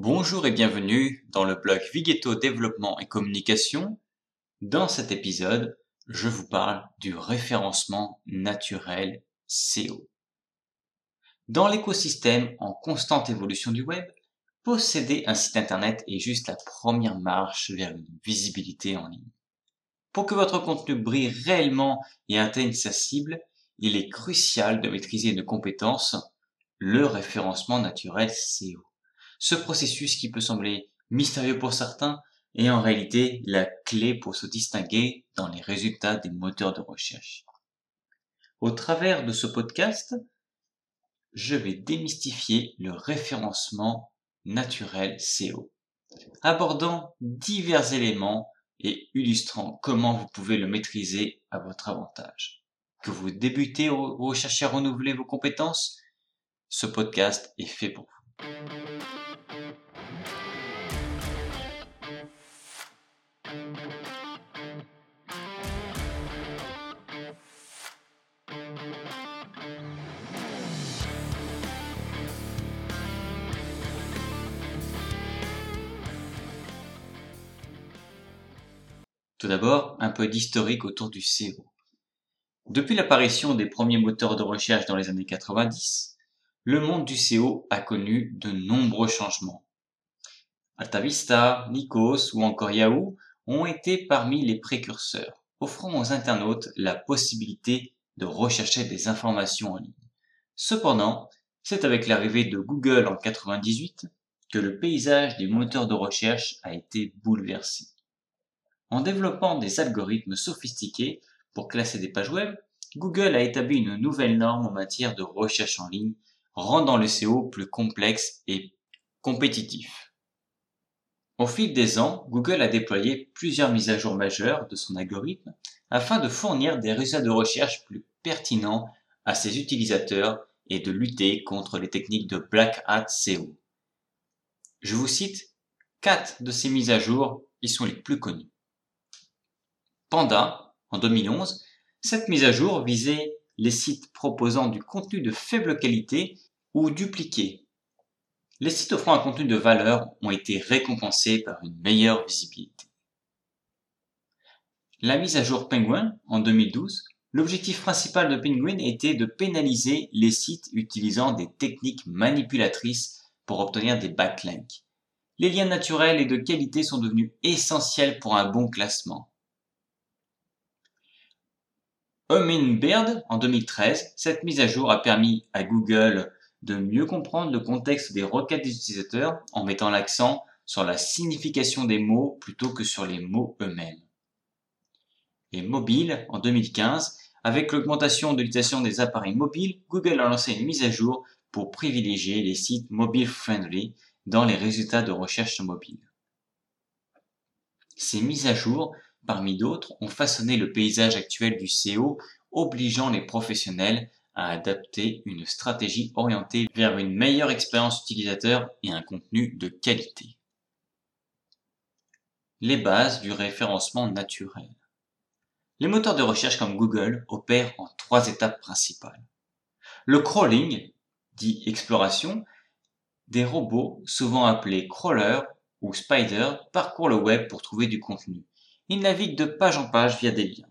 Bonjour et bienvenue dans le blog Vigeto Développement et Communication. Dans cet épisode, je vous parle du référencement naturel SEO. Dans l'écosystème en constante évolution du web, posséder un site internet est juste la première marche vers une visibilité en ligne. Pour que votre contenu brille réellement et atteigne sa cible, il est crucial de maîtriser une compétence, le référencement naturel SEO. Ce processus qui peut sembler mystérieux pour certains est en réalité la clé pour se distinguer dans les résultats des moteurs de recherche. Au travers de ce podcast, je vais démystifier le référencement naturel SEO, abordant divers éléments et illustrant comment vous pouvez le maîtriser à votre avantage. Que vous débutez ou recherchez à renouveler vos compétences, ce podcast est fait pour vous. Tout d'abord, un peu d'historique autour du SEO. Depuis l'apparition des premiers moteurs de recherche dans les années 90, le monde du SEO a connu de nombreux changements. AltaVista, Lycos ou encore Yahoo ont été parmi les précurseurs, offrant aux internautes la possibilité de rechercher des informations en ligne. Cependant, c'est avec l'arrivée de Google en 98 que le paysage des moteurs de recherche a été bouleversé. En développant des algorithmes sophistiqués pour classer des pages web, Google a établi une nouvelle norme en matière de recherche en ligne, rendant le SEO plus complexe et compétitif. Au fil des ans, Google a déployé plusieurs mises à jour majeures de son algorithme afin de fournir des résultats de recherche plus pertinents à ses utilisateurs et de lutter contre les techniques de Black Hat SEO. Je vous cite quatre de ces mises à jour, ils sont les plus connus. Panda, en 2011, cette mise à jour visait les sites proposant du contenu de faible qualité ou dupliqué. Les sites offrant un contenu de valeur ont été récompensés par une meilleure visibilité. La mise à jour Penguin en 2012, l'objectif principal de Penguin était de pénaliser les sites utilisant des techniques manipulatrices pour obtenir des backlinks. Les liens naturels et de qualité sont devenus essentiels pour un bon classement. Hummingbird en 2013, cette mise à jour a permis à Google de mieux comprendre le contexte des requêtes des utilisateurs en mettant l'accent sur la signification des mots plutôt que sur les mots eux-mêmes. Et mobile en 2015, avec l'augmentation de l'utilisation des appareils mobiles, Google a lancé une mise à jour pour privilégier les sites mobile friendly dans les résultats de recherche mobile. Ces mises à jour parmi d'autres, ont façonné le paysage actuel du SEO, obligeant les professionnels à adapter une stratégie orientée vers une meilleure expérience utilisateur et un contenu de qualité. Les bases du référencement naturel. Les moteurs de recherche comme Google opèrent en trois étapes principales. Le crawling, dit exploration, des robots, souvent appelés crawlers ou spiders, parcourent le web pour trouver du contenu il navigue de page en page via des liens.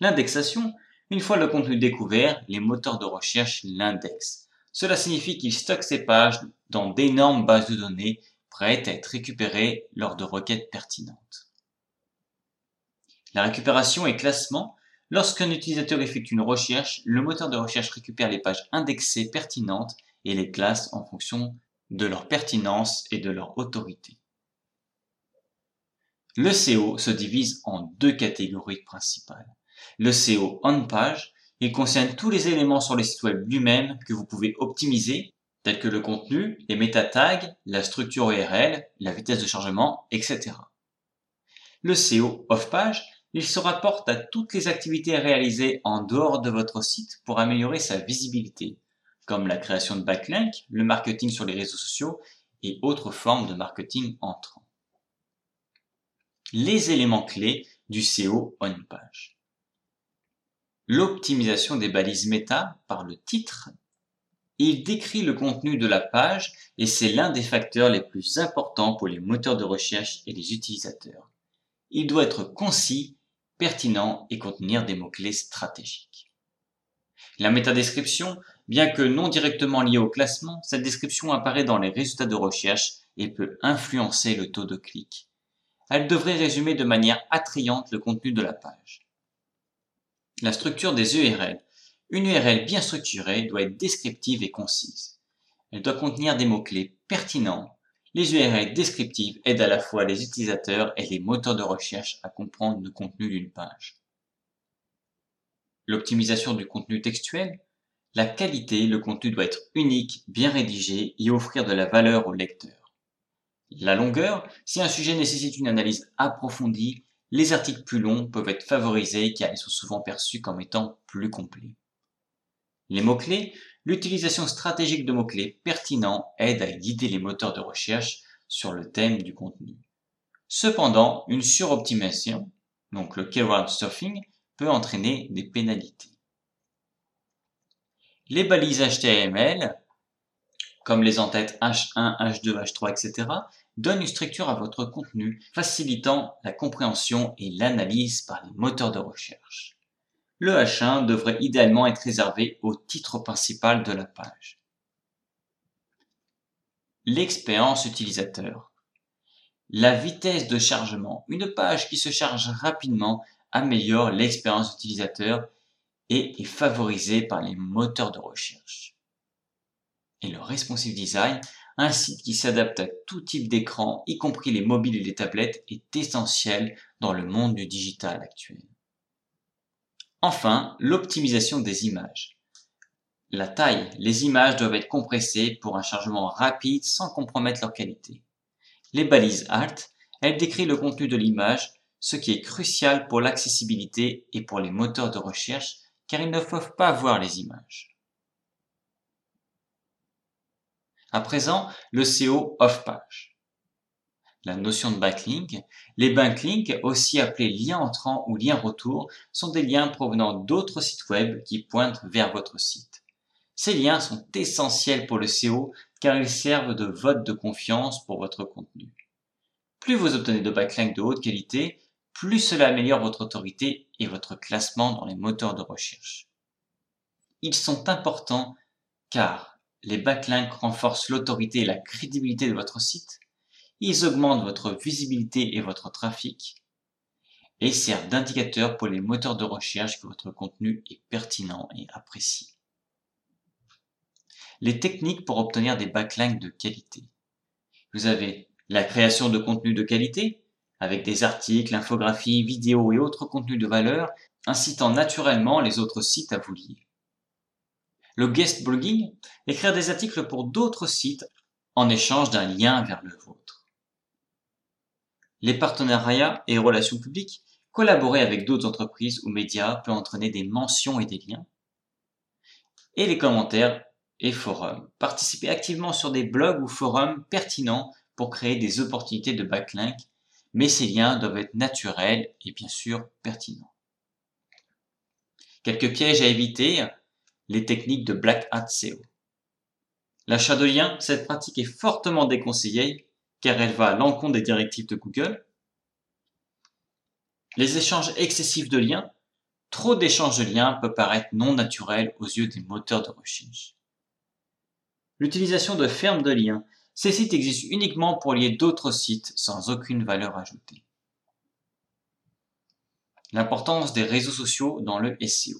L'indexation, une fois le contenu découvert, les moteurs de recherche l'indexent. Cela signifie qu'ils stockent ces pages dans d'énormes bases de données prêtes à être récupérées lors de requêtes pertinentes. La récupération et classement, lorsqu'un utilisateur effectue une recherche, le moteur de recherche récupère les pages indexées pertinentes et les classe en fonction de leur pertinence et de leur autorité. Le SEO se divise en deux catégories principales. Le SEO on-page, il concerne tous les éléments sur le site web lui-même que vous pouvez optimiser, tels que le contenu, les méta tags, la structure URL, la vitesse de chargement, etc. Le SEO off-page, il se rapporte à toutes les activités réalisées en dehors de votre site pour améliorer sa visibilité, comme la création de backlinks, le marketing sur les réseaux sociaux et autres formes de marketing entrant les éléments clés du SEO on-page. L'optimisation des balises méta par le titre, Il décrit le contenu de la page et c'est l'un des facteurs les plus importants pour les moteurs de recherche et les utilisateurs. Il doit être concis, pertinent et contenir des mots-clés stratégiques. La métadescription, bien que non directement liée au classement, cette description apparaît dans les résultats de recherche et peut influencer le taux de clic. Elle devrait résumer de manière attrayante le contenu de la page. La structure des URL. Une URL bien structurée doit être descriptive et concise. Elle doit contenir des mots-clés pertinents. Les URL descriptives aident à la fois les utilisateurs et les moteurs de recherche à comprendre le contenu d'une page. L'optimisation du contenu textuel. La qualité, le contenu doit être unique, bien rédigé et offrir de la valeur au lecteur. La longueur, si un sujet nécessite une analyse approfondie, les articles plus longs peuvent être favorisés car ils sont souvent perçus comme étant plus complets. Les mots-clés, l'utilisation stratégique de mots-clés pertinents aide à guider les moteurs de recherche sur le thème du contenu. Cependant, une suroptimisation, donc le keyword stuffing, peut entraîner des pénalités. Les balises HTML, comme les entêtes H1, H2, H3, etc., donnent une structure à votre contenu, facilitant la compréhension et l'analyse par les moteurs de recherche le H1 devrait idéalement être réservé au titre principal de la page. L'expérience utilisateur. La vitesse de chargement. Une page qui se charge rapidement améliore l'expérience utilisateur et est favorisée par les moteurs de recherche. Et le responsive design, un site qui s'adapte à tout type d'écran, y compris les mobiles et les tablettes, est essentiel dans le monde du digital actuel. Enfin, l'optimisation des images. La taille. Les images doivent être compressées pour un chargement rapide sans compromettre leur qualité. Les balises Alt, elles décrivent le contenu de l'image, ce qui est crucial pour l'accessibilité et pour les moteurs de recherche car ils ne peuvent pas voir les images. À présent, le SEO off-page la notion de backlink. Les backlinks, aussi appelés liens entrants ou liens retour, sont des liens provenant d'autres sites web qui pointent vers votre site. Ces liens sont essentiels pour le SEO car ils servent de vote de confiance pour votre contenu. Plus vous obtenez de backlinks de haute qualité, plus cela améliore votre autorité et votre classement dans les moteurs de recherche. Ils sont importants car les backlinks renforcent l'autorité et la crédibilité de votre site, ils augmentent votre visibilité et votre trafic et servent d'indicateur pour les moteurs de recherche que votre contenu est pertinent et apprécié. Les techniques pour obtenir des backlinks de qualité. Vous avez la création de contenu de qualité avec des articles, infographies, vidéos et autres contenus de valeur incitant naturellement les autres sites à vous lier. Le guest blogging, écrire des articles pour d'autres sites en échange d'un lien vers le vôtre les partenariats et relations publiques, collaborer avec d'autres entreprises ou médias peut entraîner des mentions et des liens. Et les commentaires et forums. Participer activement sur des blogs ou forums pertinents pour créer des opportunités de backlink, mais ces liens doivent être naturels et bien sûr pertinents. Quelques pièges à éviter, les techniques de Black Hat SEO. L'achat de liens, cette pratique est fortement déconseillée car elle va à l'encontre des directives de Google. Les échanges excessifs de liens. Trop d'échanges de liens peut paraître non naturel aux yeux des moteurs de recherche. L'utilisation de fermes de liens. Ces sites existent uniquement pour lier d'autres sites sans aucune valeur ajoutée. L'importance des réseaux sociaux dans le SEO.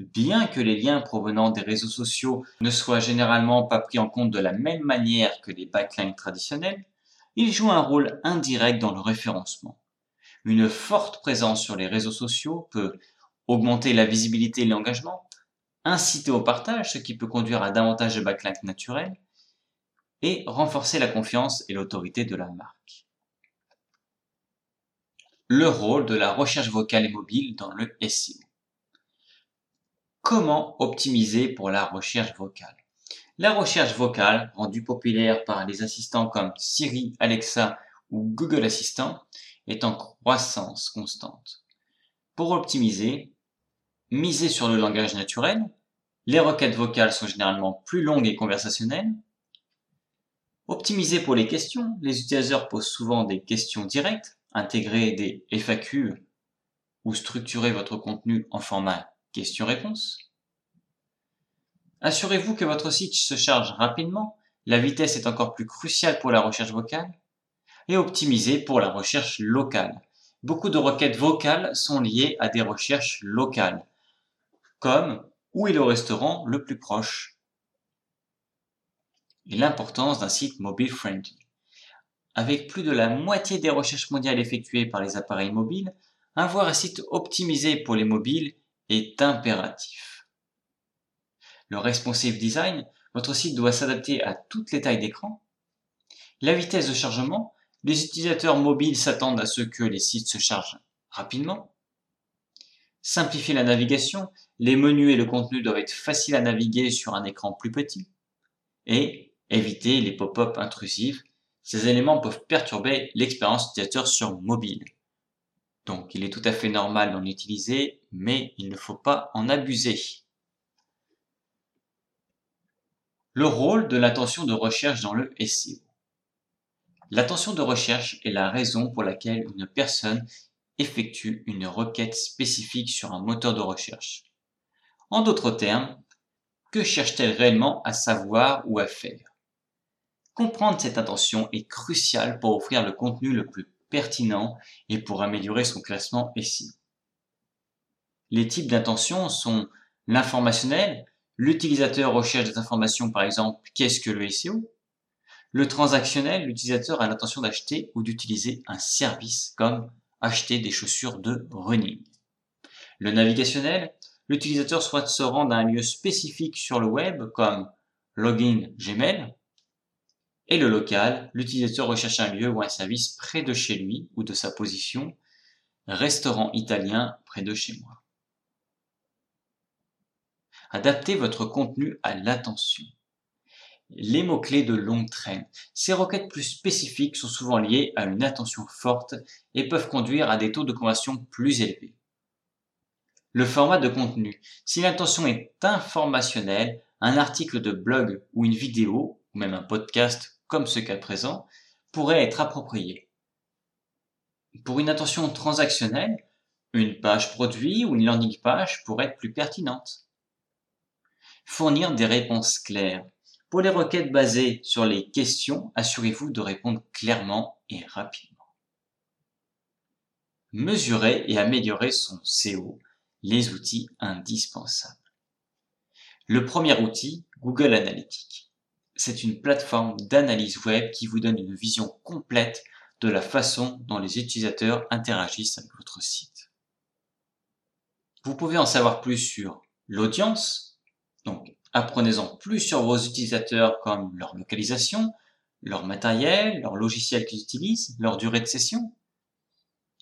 Bien que les liens provenant des réseaux sociaux ne soient généralement pas pris en compte de la même manière que les backlinks traditionnels, il joue un rôle indirect dans le référencement. Une forte présence sur les réseaux sociaux peut augmenter la visibilité et l'engagement, inciter au partage, ce qui peut conduire à davantage de backlinks naturels, et renforcer la confiance et l'autorité de la marque. Le rôle de la recherche vocale et mobile dans le SEO. Comment optimiser pour la recherche vocale la recherche vocale, rendue populaire par les assistants comme Siri, Alexa ou Google Assistant, est en croissance constante. Pour optimiser, misez sur le langage naturel, Les requêtes vocales sont généralement plus longues et conversationnelles. Optimisé pour les questions, les utilisateurs posent souvent des questions directes, intégrer des FAQ ou structurer votre contenu en format question-réponse. Assurez-vous que votre site se charge rapidement, la vitesse est encore plus cruciale pour la recherche vocale, et optimisé pour la recherche locale. Beaucoup de requêtes vocales sont liées à des recherches locales, comme où est le restaurant le plus proche et l'importance d'un site mobile friendly. Avec plus de la moitié des recherches mondiales effectuées par les appareils mobiles, avoir un site optimisé pour les mobiles est impératif. Le responsive design, votre site doit s'adapter à toutes les tailles d'écran. La vitesse de chargement, les utilisateurs mobiles s'attendent à ce que les sites se chargent rapidement. Simplifier la navigation, les menus et le contenu doivent être faciles à naviguer sur un écran plus petit. Et éviter les pop-up intrusifs, ces éléments peuvent perturber l'expérience utilisateur sur mobile. Donc il est tout à fait normal d'en utiliser, mais il ne faut pas en abuser. Le rôle de l'attention de recherche dans le SEO. L'attention de recherche est la raison pour laquelle une personne effectue une requête spécifique sur un moteur de recherche. En d'autres termes, que cherche-t-elle réellement à savoir ou à faire? Comprendre cette attention est crucial pour offrir le contenu le plus pertinent et pour améliorer son classement SEO. Les types d'intention sont l'informationnel, l'utilisateur recherche des informations par exemple qu'est-ce que le SEO, le transactionnel, l'utilisateur a l'intention d'acheter ou d'utiliser un service comme acheter des chaussures de running. Le navigationnel, l'utilisateur souhaite se rendre à un lieu spécifique sur le web comme login Gmail et le local, l'utilisateur recherche un lieu ou un service près de chez lui ou de sa position, restaurant italien près de chez moi. Adaptez votre contenu à l'attention. Les mots-clés de longue traîne. Ces requêtes plus spécifiques sont souvent liées à une attention forte et peuvent conduire à des taux de conversion plus élevés. Le format de contenu. Si l'intention est informationnelle, un article de blog ou une vidéo, ou même un podcast comme ce cas présent, pourrait être approprié. Pour une attention transactionnelle, une page produit ou une landing page pourrait être plus pertinente. Fournir des réponses claires. Pour les requêtes basées sur les questions, assurez-vous de répondre clairement et rapidement. Mesurer et améliorer son CO, les outils indispensables. Le premier outil, Google Analytics c'est une plateforme d'analyse web qui vous donne une vision complète de la façon dont les utilisateurs interagissent avec votre site. Vous pouvez en savoir plus sur l'audience, donc apprenez-en plus sur vos utilisateurs comme leur localisation, leur matériel, leur logiciel qu'ils utilisent, leur durée de session.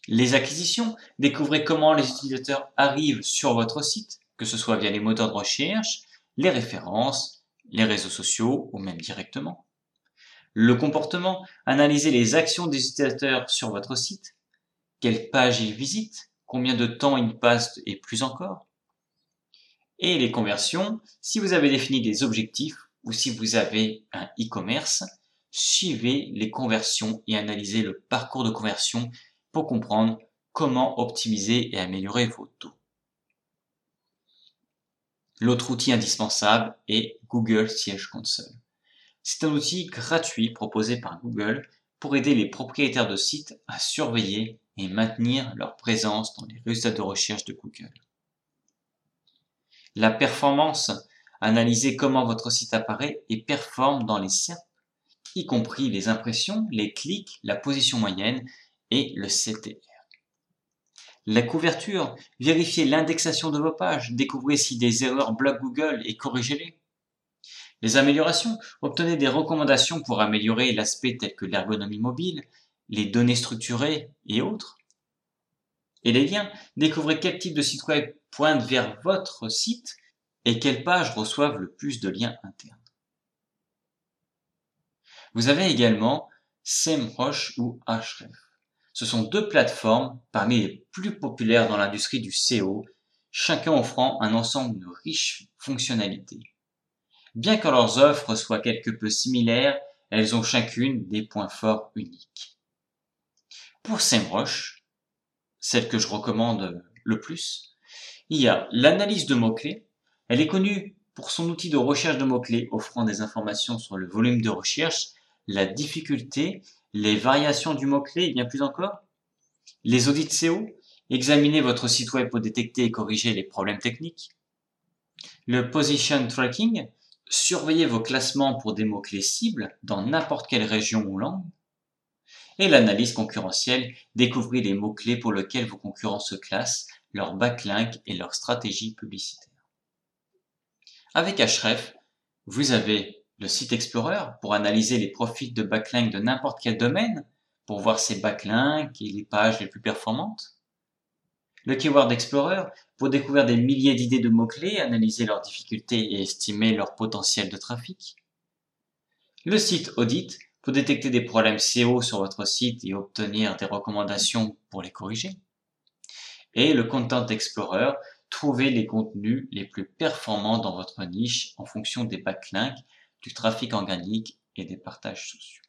Les acquisitions, découvrez comment les utilisateurs arrivent sur votre site, que ce soit via les moteurs de recherche, les références, les réseaux sociaux ou même directement. Le comportement, analysez les actions des utilisateurs sur votre site, quelles pages ils visitent, combien de temps ils passent et plus encore? Et les conversions, si vous avez défini des objectifs ou si vous avez un e-commerce, suivez les conversions et analysez le parcours de conversion pour comprendre comment optimiser et améliorer vos taux. L'autre outil indispensable est Google Siège Console. C'est un outil gratuit proposé par Google pour aider les propriétaires de sites à surveiller et maintenir leur présence dans les résultats de recherche de Google. La performance, analyser comment votre site apparaît et performe dans les SERP, y compris les impressions, les clics, la position moyenne et le CTR. La couverture, vérifiez l'indexation de vos pages, découvrez si des erreurs bloquent Google et corrigez-les. Les améliorations, obtenez des recommandations pour améliorer l'aspect tel que l'ergonomie mobile, les données structurées et autres. Et les liens, découvrez quel type de site web pointe vers votre site et quelles pages reçoivent le plus de liens internes. Vous avez également SEMrush ou Ahrefs. Ce sont deux plateformes parmi les plus populaires dans l'industrie du SEO chacun offrant un ensemble de riches fonctionnalités. Bien que leurs offres soient quelque peu similaires, elles ont chacune des points forts uniques. Pour SEMrush, celle que je recommande le plus, il y a l'analyse de mots-clés. Elle est connue pour son outil de recherche de mots-clés offrant des informations sur le volume de recherche, la difficulté, les variations du mot-clé bien plus encore? Les audits SEO, examinez votre site web pour détecter et corriger les problèmes techniques. Le position tracking, surveillez vos classements pour des mots-clés cibles dans n'importe quelle région ou langue. Et l'analyse concurrentielle, découvrez les mots-clés pour lesquels vos concurrents se classent, leurs backlinks et leurs stratégies publicitaires. Avec Href, vous avez le site Explorer pour analyser les profils de backlinks de n'importe quel domaine, pour voir ses backlinks et les pages les plus performantes. Le Keyword Explorer pour découvrir des milliers d'idées de mots-clés, analyser leurs difficultés et estimer leur potentiel de trafic. Le site Audit pour détecter des problèmes SEO sur votre site et obtenir des recommandations pour les corriger. Et le Content Explorer Trouvez les contenus les plus performants dans votre niche en fonction des backlinks, du trafic organique et des partages sociaux.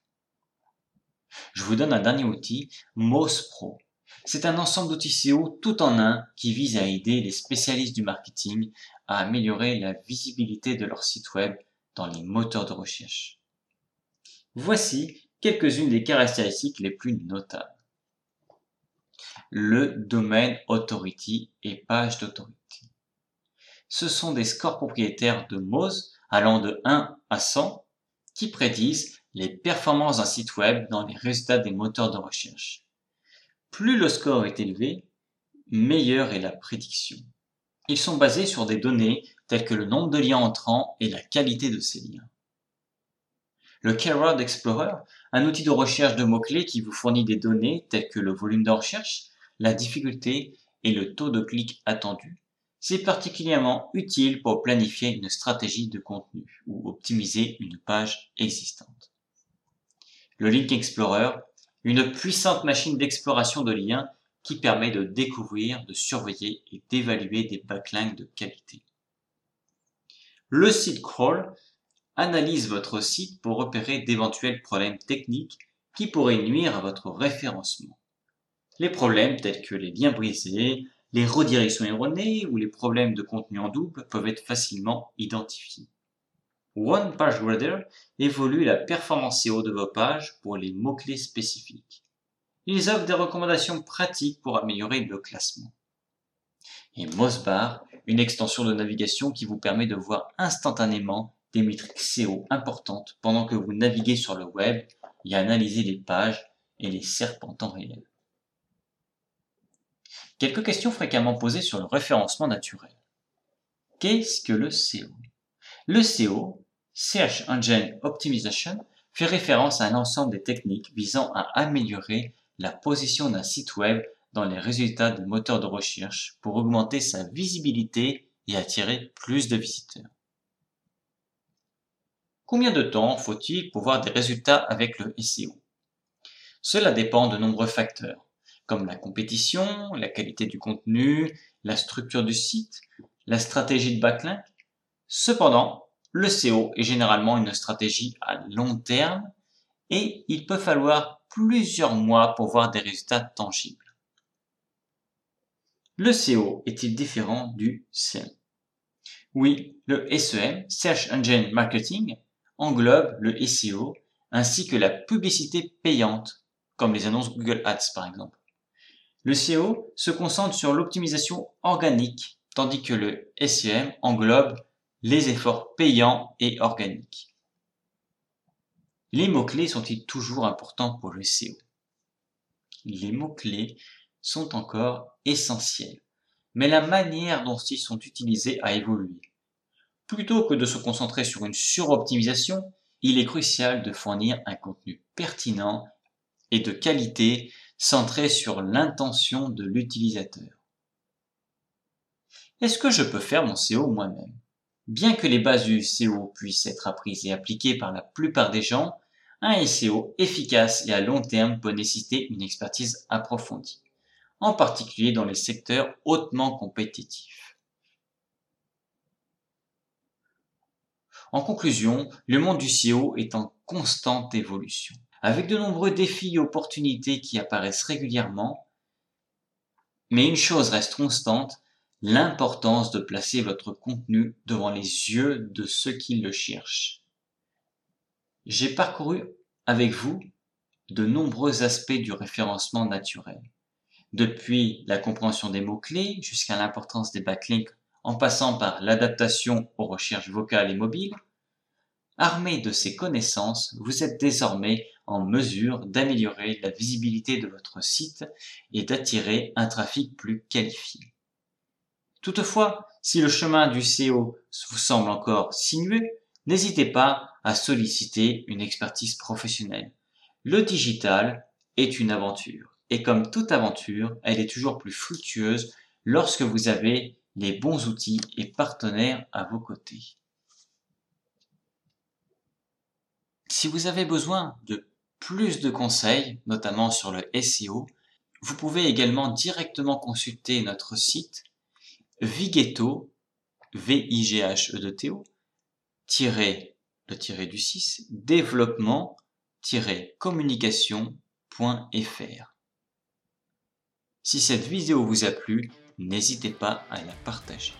Je vous donne un dernier outil, Moz Pro. C'est un ensemble d'outils SEO tout en un qui vise à aider les spécialistes du marketing à améliorer la visibilité de leur site web dans les moteurs de recherche. Voici quelques-unes des caractéristiques les plus notables le domaine authority et page d'autority. Ce sont des scores propriétaires de Moz allant de 1 à 100 qui prédisent les performances d'un site web dans les résultats des moteurs de recherche. Plus le score est élevé, meilleure est la prédiction. Ils sont basés sur des données telles que le nombre de liens entrants et la qualité de ces liens. Le Keyword Explorer, un outil de recherche de mots-clés qui vous fournit des données telles que le volume de recherche, la difficulté et le taux de clic attendu. C'est particulièrement utile pour planifier une stratégie de contenu ou optimiser une page existante. Le Link Explorer, une puissante machine d'exploration de liens qui permet de découvrir, de surveiller et d'évaluer des backlinks de qualité. Le site crawl analyse votre site pour repérer d'éventuels problèmes techniques qui pourraient nuire à votre référencement. Les problèmes tels que les liens brisés, les redirections erronées ou les problèmes de contenu en double peuvent être facilement identifiés. One Page évolue la performance SEO de vos pages pour les mots-clés spécifiques. Ils offrent des recommandations pratiques pour améliorer le classement. Et Mossbar, une extension de navigation qui vous permet de voir instantanément des métriques SEO importantes pendant que vous naviguez sur le web et analyser les pages et les SERP en réel. Quelques questions fréquemment posées sur le référencement naturel. Qu'est-ce que le SEO Le SEO, Search Engine Optimization, fait référence à un ensemble de techniques visant à améliorer la position d'un site web dans les résultats des moteurs de recherche pour augmenter sa visibilité et attirer plus de visiteurs. Combien de temps faut-il pour voir des résultats avec le SEO Cela dépend de nombreux facteurs, comme la compétition, la qualité du contenu, la structure du site, la stratégie de backlink. Cependant, le SEO est généralement une stratégie à long terme et il peut falloir plusieurs mois pour voir des résultats tangibles. Le SEO est-il différent du SEM Oui, le SEM, Search Engine Marketing, englobe le SEO ainsi que la publicité payante, comme les annonces Google Ads par exemple. Le SEO se concentre sur l'optimisation organique, tandis que le SEM englobe les efforts payants et organiques. Les mots-clés sont-ils toujours importants pour le SEO Les mots-clés sont encore essentiels, mais la manière dont ils sont utilisés a évolué. Plutôt que de se concentrer sur une suroptimisation, il est crucial de fournir un contenu pertinent et de qualité centré sur l'intention de l'utilisateur. Est-ce que je peux faire mon SEO moi-même? Bien que les bases du SEO puissent être apprises et appliquées par la plupart des gens, un SEO efficace et à long terme peut nécessiter une expertise approfondie, en particulier dans les secteurs hautement compétitifs. En conclusion, le monde du SEO est en constante évolution. Avec de nombreux défis et opportunités qui apparaissent régulièrement, mais une chose reste constante, l'importance de placer votre contenu devant les yeux de ceux qui le cherchent. J'ai parcouru avec vous de nombreux aspects du référencement naturel, depuis la compréhension des mots-clés jusqu'à l'importance des backlinks en passant par l'adaptation aux recherches vocales et mobiles. Armé de ces connaissances, vous êtes désormais en mesure d'améliorer la visibilité de votre site et d'attirer un trafic plus qualifié. Toutefois, si le chemin du SEO vous semble encore sinueux, n'hésitez pas à solliciter une expertise professionnelle. Le digital est une aventure. Et comme toute aventure, elle est toujours plus fructueuse lorsque vous avez les bons outils et partenaires à vos côtés. Si vous avez besoin de plus de conseils, notamment sur le SEO, vous pouvez également directement consulter notre site Vigeto, v i g h e -T -O, le tiré du 6, développement-communication.fr. Si cette vidéo vous a plu, n'hésitez pas à la partager.